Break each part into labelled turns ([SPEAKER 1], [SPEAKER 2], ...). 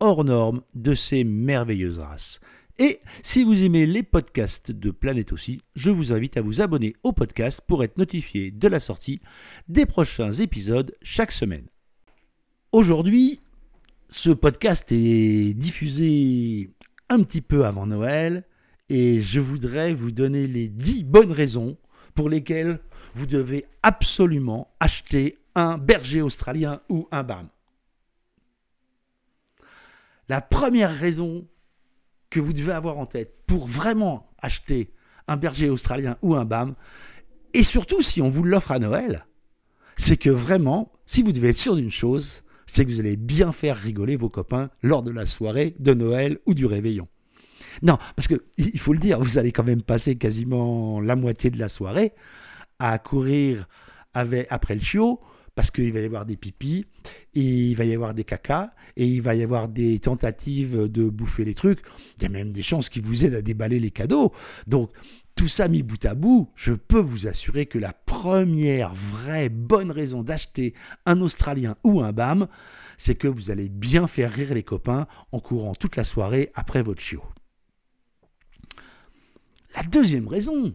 [SPEAKER 1] hors norme de ces merveilleuses races. Et si vous aimez les podcasts de Planète aussi, je vous invite à vous abonner au podcast pour être notifié de la sortie des prochains épisodes chaque semaine. Aujourd'hui, ce podcast est diffusé un petit peu avant Noël et je voudrais vous donner les 10 bonnes raisons pour lesquelles vous devez absolument acheter un berger australien ou un BAM. La première raison que vous devez avoir en tête pour vraiment acheter un berger australien ou un BAM, et surtout si on vous l'offre à Noël, c'est que vraiment, si vous devez être sûr d'une chose, c'est que vous allez bien faire rigoler vos copains lors de la soirée de Noël ou du réveillon. Non, parce que il faut le dire, vous allez quand même passer quasiment la moitié de la soirée à courir avec, après le chiot, parce qu'il va y avoir des pipis, il va y avoir des cacas, et il va y avoir des tentatives de bouffer des trucs. Il y a même des chances qui vous aident à déballer les cadeaux. Donc, tout ça mis bout à bout, je peux vous assurer que la première vraie bonne raison d'acheter un Australien ou un BAM, c'est que vous allez bien faire rire les copains en courant toute la soirée après votre chiot. La deuxième raison,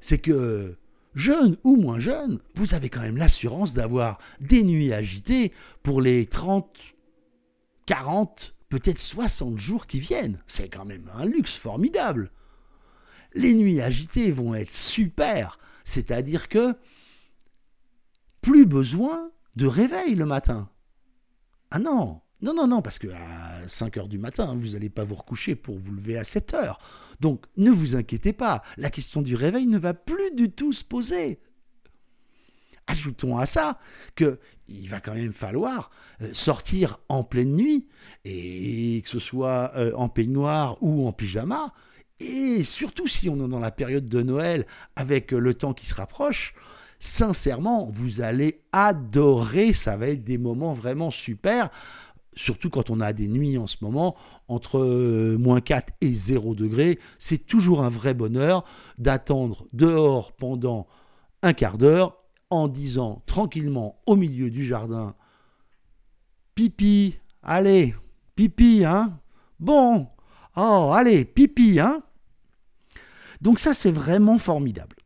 [SPEAKER 1] c'est que jeune ou moins jeune, vous avez quand même l'assurance d'avoir des nuits agitées pour les 30, 40, peut-être 60 jours qui viennent. C'est quand même un luxe formidable. Les nuits agitées vont être super, c'est-à-dire que plus besoin de réveil le matin. Ah non, non, non, non, parce que à 5 heures du matin, vous n'allez pas vous recoucher pour vous lever à 7 heures. Donc ne vous inquiétez pas, la question du réveil ne va plus du tout se poser. Ajoutons à ça que il va quand même falloir euh, sortir en pleine nuit et que ce soit euh, en peignoir ou en pyjama et surtout si on est dans la période de Noël avec le temps qui se rapproche, sincèrement, vous allez adorer, ça va être des moments vraiment super surtout quand on a des nuits en ce moment, entre euh, moins 4 et 0 degrés, c'est toujours un vrai bonheur d'attendre dehors pendant un quart d'heure en disant tranquillement au milieu du jardin Pipi, allez, pipi, hein Bon, oh, allez, pipi, hein Donc ça, c'est vraiment formidable.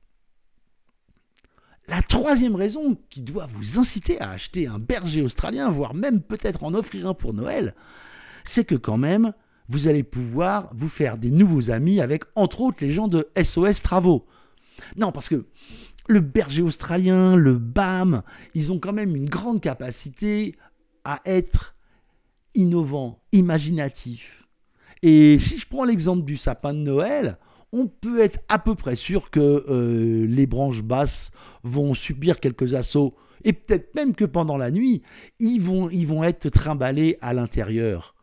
[SPEAKER 1] La troisième raison qui doit vous inciter à acheter un berger australien, voire même peut-être en offrir un pour Noël, c'est que quand même, vous allez pouvoir vous faire des nouveaux amis avec, entre autres, les gens de SOS Travaux. Non, parce que le berger australien, le BAM, ils ont quand même une grande capacité à être innovants, imaginatifs. Et si je prends l'exemple du sapin de Noël, on peut être à peu près sûr que euh, les branches basses vont subir quelques assauts et peut-être même que pendant la nuit, ils vont, ils vont être trimballés à l'intérieur.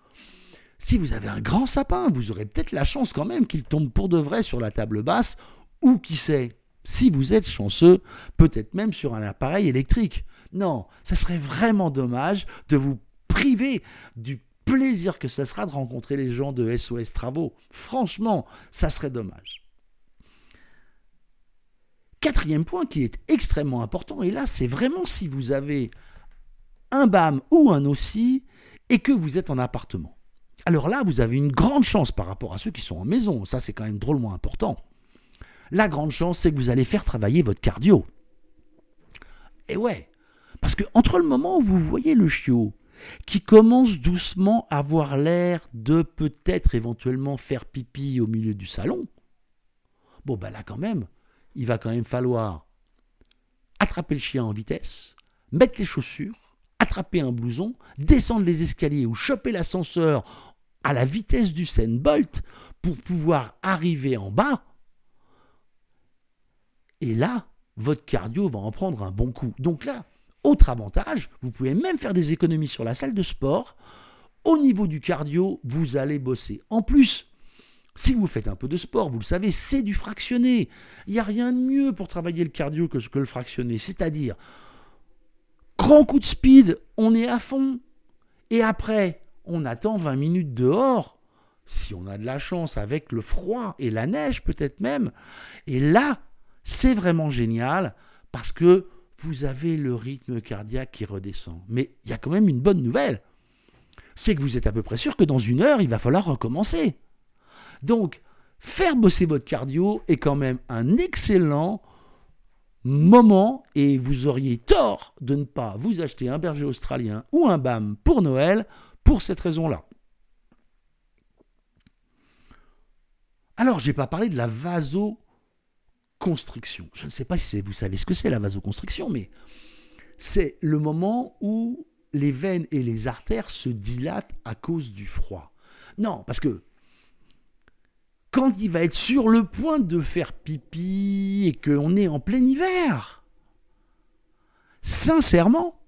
[SPEAKER 1] Si vous avez un grand sapin, vous aurez peut-être la chance quand même qu'il tombe pour de vrai sur la table basse, ou qui sait, si vous êtes chanceux, peut-être même sur un appareil électrique. Non, ça serait vraiment dommage de vous priver du plaisir que ça sera de rencontrer les gens de SOS Travaux. Franchement, ça serait dommage. Quatrième point qui est extrêmement important, et là c'est vraiment si vous avez un BAM ou un OSI et que vous êtes en appartement. Alors là, vous avez une grande chance par rapport à ceux qui sont en maison. Ça, c'est quand même drôlement important. La grande chance, c'est que vous allez faire travailler votre cardio. Et ouais, parce que entre le moment où vous voyez le chiot qui commence doucement à avoir l'air de peut-être éventuellement faire pipi au milieu du salon, bon ben là quand même, il va quand même falloir attraper le chien en vitesse, mettre les chaussures, attraper un blouson, descendre les escaliers ou choper l'ascenseur à la vitesse du Bolt pour pouvoir arriver en bas. Et là, votre cardio va en prendre un bon coup. Donc là, autre avantage, vous pouvez même faire des économies sur la salle de sport au niveau du cardio, vous allez bosser. En plus, si vous faites un peu de sport, vous le savez, c'est du fractionné. Il n'y a rien de mieux pour travailler le cardio que, le fractionné. C'est-à-dire, grand coup de speed, on est à fond. Et après, on attend 20 minutes dehors, si on a de la chance, avec le froid et la neige peut-être même. Et là, c'est vraiment génial parce que vous avez le rythme cardiaque qui redescend. Mais il y a quand même une bonne nouvelle. C'est que vous êtes à peu près sûr que dans une heure, il va falloir recommencer. Donc, faire bosser votre cardio est quand même un excellent moment et vous auriez tort de ne pas vous acheter un berger australien ou un BAM pour Noël pour cette raison-là. Alors, je n'ai pas parlé de la Je ne sais pas si vous savez ce que c'est la vasoconstriction, mais c'est le moment où les veines et les artères se dilatent à cause du froid. Non, parce que quand il va être sur le point de faire pipi et qu'on est en plein hiver, sincèrement,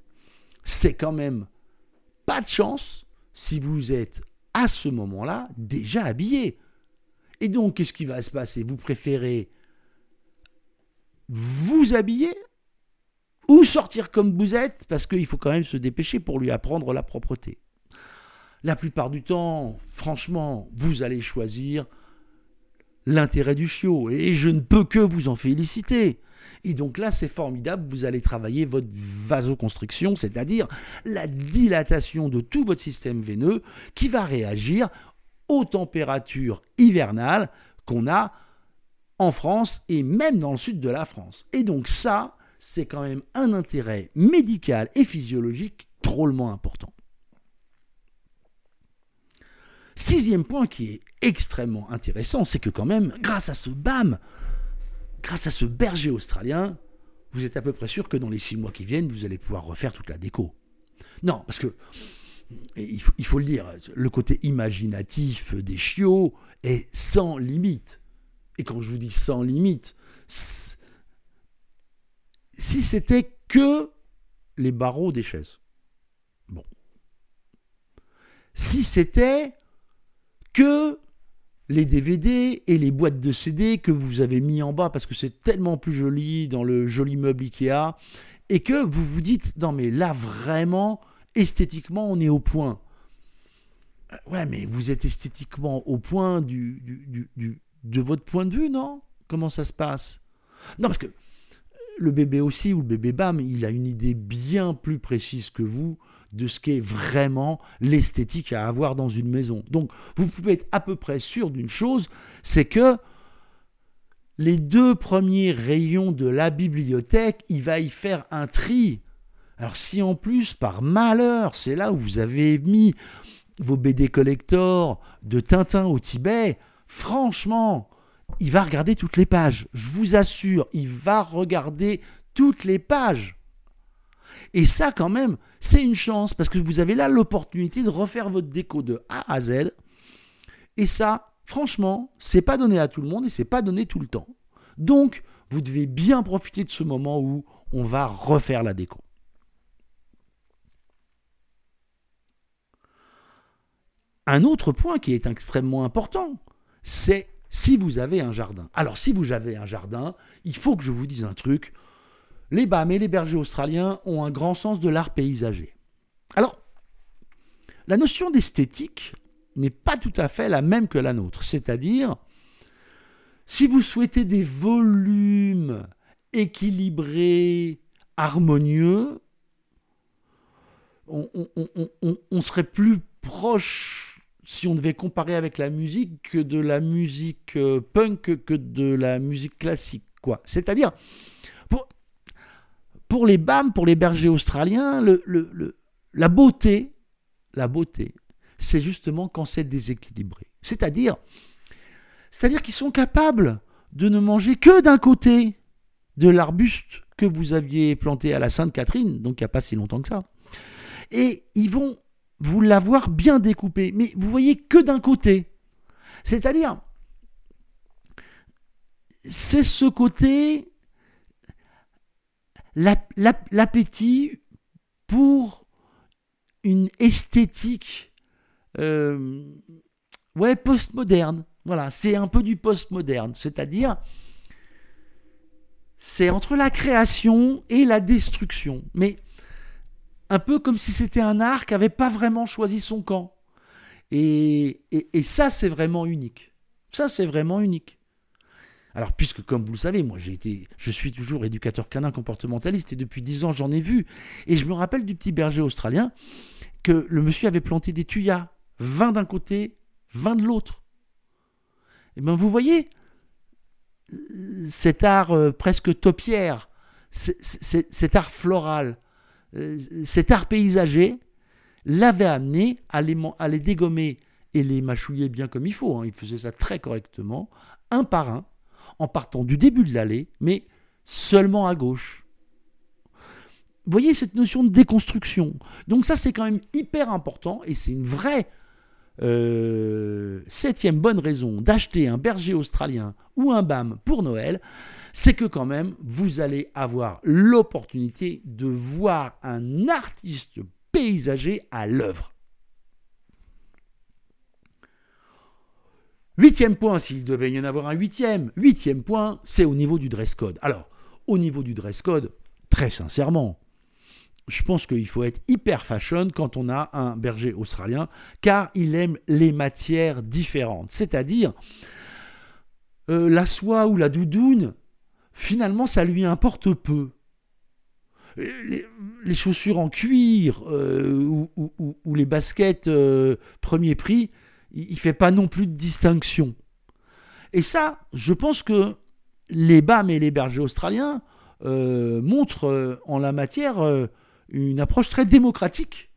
[SPEAKER 1] c'est quand même pas de chance si vous êtes à ce moment-là déjà habillé. Et donc, qu'est-ce qui va se passer? Vous préférez vous habiller ou sortir comme vous êtes parce qu'il faut quand même se dépêcher pour lui apprendre la propreté. La plupart du temps, franchement, vous allez choisir l'intérêt du chiot. Et je ne peux que vous en féliciter. Et donc là, c'est formidable, vous allez travailler votre vasoconstriction, c'est-à-dire la dilatation de tout votre système veineux qui va réagir aux températures hivernales qu'on a en France et même dans le sud de la France. Et donc ça, c'est quand même un intérêt médical et physiologique drôlement important. Sixième point qui est extrêmement intéressant, c'est que quand même, grâce à ce BAM, grâce à ce berger australien, vous êtes à peu près sûr que dans les six mois qui viennent, vous allez pouvoir refaire toute la déco. Non, parce que, il faut, il faut le dire, le côté imaginatif des chiots est sans limite. Et quand je vous dis sans limite, si c'était que les barreaux des chaises. Bon. Si c'était que les DVD et les boîtes de CD que vous avez mis en bas parce que c'est tellement plus joli dans le joli meuble Ikea et que vous vous dites non mais là vraiment esthétiquement on est au point. Euh, ouais mais vous êtes esthétiquement au point du, du, de votre point de vue non? Comment ça se passe? Non parce que le bébé aussi ou le bébé bam il a une idée bien plus précise que vous de ce qu'est vraiment l'esthétique à avoir dans une maison. Donc vous pouvez être à peu près sûr d'une chose, c'est que les deux premiers rayons de la bibliothèque, il va y faire un tri. Alors si en plus, par malheur, c'est là où vous avez mis vos BD collectors de Tintin au Tibet, franchement, il va regarder toutes les pages. Je vous assure, il va regarder toutes les pages. Et ça, quand même, c'est une chance parce que vous avez là l'opportunité de refaire votre déco de A à Z. Et ça, franchement, c'est pas donné à tout le monde et c'est pas donné tout le temps. Donc, vous devez bien profiter de ce moment où on va refaire la déco. Un autre point qui est extrêmement important, c'est si vous avez un jardin. Alors, si vous avez un jardin, il faut que je vous dise un truc les BAM et les bergers australiens ont un grand sens de l'art paysager. Alors, la notion d'esthétique n'est pas tout à fait la même que la nôtre. C'est-à-dire, si vous souhaitez des volumes équilibrés, harmonieux, on, serait plus proche, si on devait comparer avec la musique, que de la musique euh, punk que de la musique classique. Quoi. C'est-à-dire, pour les BAM, pour les bergers australiens, le, la beauté, la beauté, c'est justement quand c'est déséquilibré. C'est-à-dire, c'est-à-dire qu'ils sont capables de ne manger que d'un côté de l'arbuste que vous aviez planté à la Sainte-Catherine, donc il n'y a pas si longtemps que ça. Et ils vont vous l'avoir bien découpé, mais vous voyez que d'un côté. C'est-à-dire, c'est ce côté l'appétit pour une esthétique euh, ouais, postmoderne. Voilà, c'est un peu du postmoderne, c'est-à-dire c'est entre la création et la destruction, mais un peu comme si c'était un art qui n'avait pas vraiment choisi son camp. Et, et, ça, c'est vraiment unique. Ça, c'est vraiment unique. Alors, puisque, comme vous le savez, moi, j'ai été, je suis toujours éducateur canin comportementaliste et depuis dix ans, j'en ai vu. Et je me rappelle du petit berger australien que le monsieur avait planté des tuyas, 20 d'un côté, 20 de l'autre. Et eh bien, vous voyez, cet art euh, presque topiaire, cet art floral, cet art paysager l'avait amené à les, à les, dégommer et les mâchouiller bien comme il faut. Hein. Il faisait ça très correctement, un par un, en partant du début de l'allée, mais seulement à gauche. Vous voyez cette notion de déconstruction? Donc ça, c'est quand même hyper important et c'est une vraie euh, septième bonne raison d'acheter un berger australien ou un BAM pour Noël, c'est que quand même, vous allez avoir l'opportunité de voir un artiste paysager à l'œuvre. Huitième point, s'il devait y en avoir un huitième, huitième point, c'est au niveau du dress code. Alors, au niveau du dress code, très sincèrement, je pense qu'il faut être hyper fashion quand on a un berger australien, car il aime les matières différentes. C'est-à-dire, euh, la soie ou la doudoune, finalement, ça lui importe peu. Les, chaussures en cuir euh, ou, les baskets euh, premier prix, il ne fait pas non plus de distinction. Et ça, je pense que les BAM et les bergers australiens montrent en la matière une approche très démocratique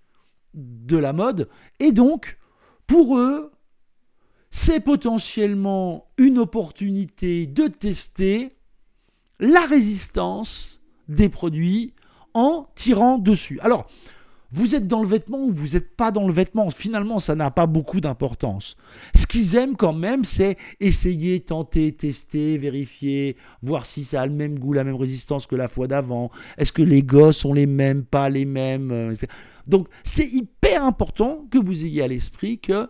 [SPEAKER 1] de la mode. Et donc, pour eux, c'est potentiellement une opportunité de tester la résistance des produits en tirant dessus. Alors, vous êtes dans le vêtement ou vous n'êtes pas dans le vêtement. Finalement, ça n'a pas beaucoup d'importance. Ce qu'ils aiment quand même, c'est essayer, tenter, tester, vérifier, voir si ça a le même goût, la même résistance que la fois d'avant. Est-ce que les gosses sont les mêmes, pas les mêmes euh, Donc, c'est hyper important que vous ayez à l'esprit que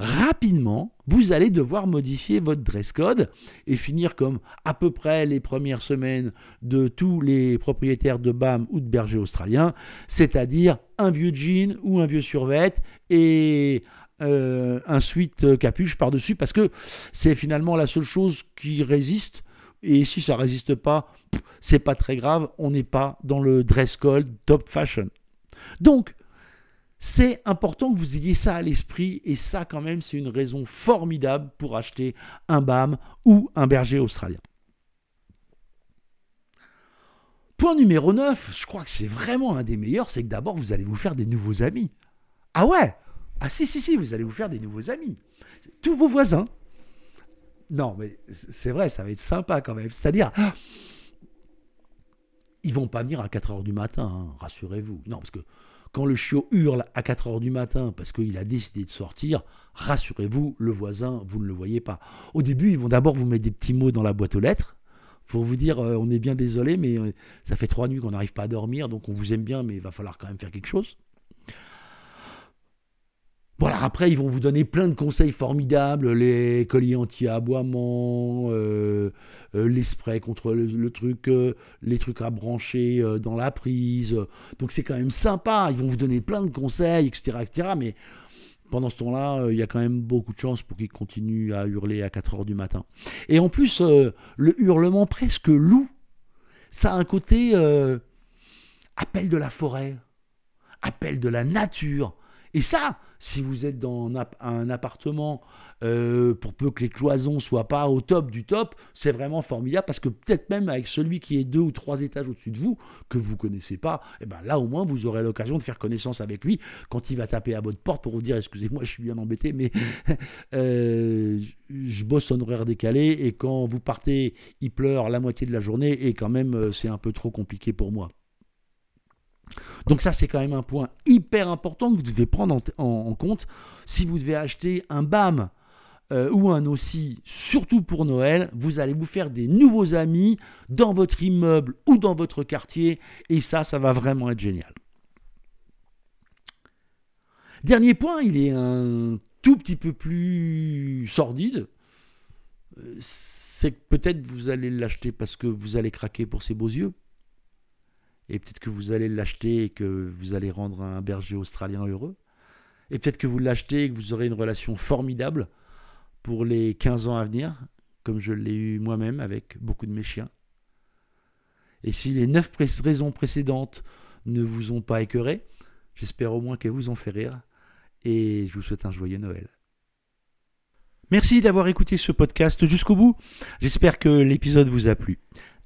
[SPEAKER 1] rapidement, vous allez devoir modifier votre dress code et finir comme à peu près les premières semaines de tous les propriétaires de BAM ou de bergers australiens, c'est-à-dire un vieux jean ou un vieux survêt et euh, un sweat capuche par-dessus parce que c'est finalement la seule chose qui résiste. Et si ça résiste pas, c'est pas très grave, on n'est pas dans le dress code top fashion. Donc, c'est important que vous ayez ça à l'esprit et ça quand même c'est une raison formidable pour acheter un BAM ou un berger australien. Point numéro 9, je crois que c'est vraiment un des meilleurs, c'est que d'abord vous allez vous faire des nouveaux amis. Ah ouais? Ah si si si, vous allez vous faire des nouveaux amis. Tous vos voisins. Non mais c'est vrai, ça va être sympa quand même. C'est-à-dire, ils vont pas venir à 4h du matin, hein, rassurez-vous. Non, parce que quand le chiot hurle à 4 heures du matin parce qu'il a décidé de sortir, rassurez-vous, le voisin, vous ne le voyez pas. Au début, ils vont d'abord vous mettre des petits mots dans la boîte aux lettres pour vous dire euh, on est bien désolé, mais euh, ça fait trois nuits qu'on n'arrive pas à dormir, donc on vous aime bien, mais il va falloir quand même faire quelque chose. Voilà, après, ils vont vous donner plein de conseils formidables, les colliers anti-aboiement, euh, euh, contre le, truc, euh, les trucs à brancher dans la prise. Donc c'est quand même sympa, ils vont vous donner plein de conseils, etc. etc. mais pendant ce temps-là, il y a quand même beaucoup de chances pour qu'ils continuent à hurler à 4 heures du matin. Et en plus, le hurlement presque loup, ça a un côté appel de la forêt, appel de la nature. Et ça, si vous êtes dans un appartement, euh, pour peu que les cloisons soient pas au top du top, c'est vraiment formidable parce que peut-être même avec celui qui est deux ou trois étages au-dessus de vous, que vous connaissez pas, et eh ben là au moins vous aurez l'occasion de faire connaissance avec lui quand il va taper à votre porte pour vous dire excusez-moi, je suis bien embêté, mais euh, je bosse en horaire décalé et quand vous partez, il pleure la moitié de la journée et quand même euh, c'est un peu trop compliqué pour moi. Donc ça, c'est quand même un point hyper important que vous devez prendre en, compte si vous devez acheter un BAM euh, ou un aussi, surtout pour Noël, vous allez vous faire des nouveaux amis dans votre immeuble ou dans votre quartier, et ça, ça va vraiment être génial. Dernier point, il est un tout petit peu plus sordide. Euh, c'est que peut-être vous allez l'acheter parce que vous allez craquer pour ses beaux yeux. Et peut-être que vous allez l'acheter et que vous allez rendre un berger australien heureux. Et peut-être que vous l'achetez et que vous aurez une relation formidable pour les 15 ans à venir, comme je l'ai eu moi-même avec beaucoup de mes chiens. Et si les 9 raisons précédentes ne vous ont pas écœuré, j'espère au moins qu'elles vous ont fait rire. Et je vous souhaite un joyeux Noël. Merci d'avoir écouté ce podcast jusqu'au bout. J'espère que l'épisode vous a plu.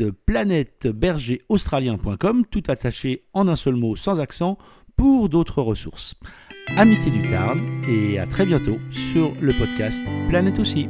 [SPEAKER 1] planètebergeraustralien.com, tout attaché en un seul mot sans accent, pour d'autres ressources. Amitié du Tarn et à très bientôt sur le podcast Planète aussi.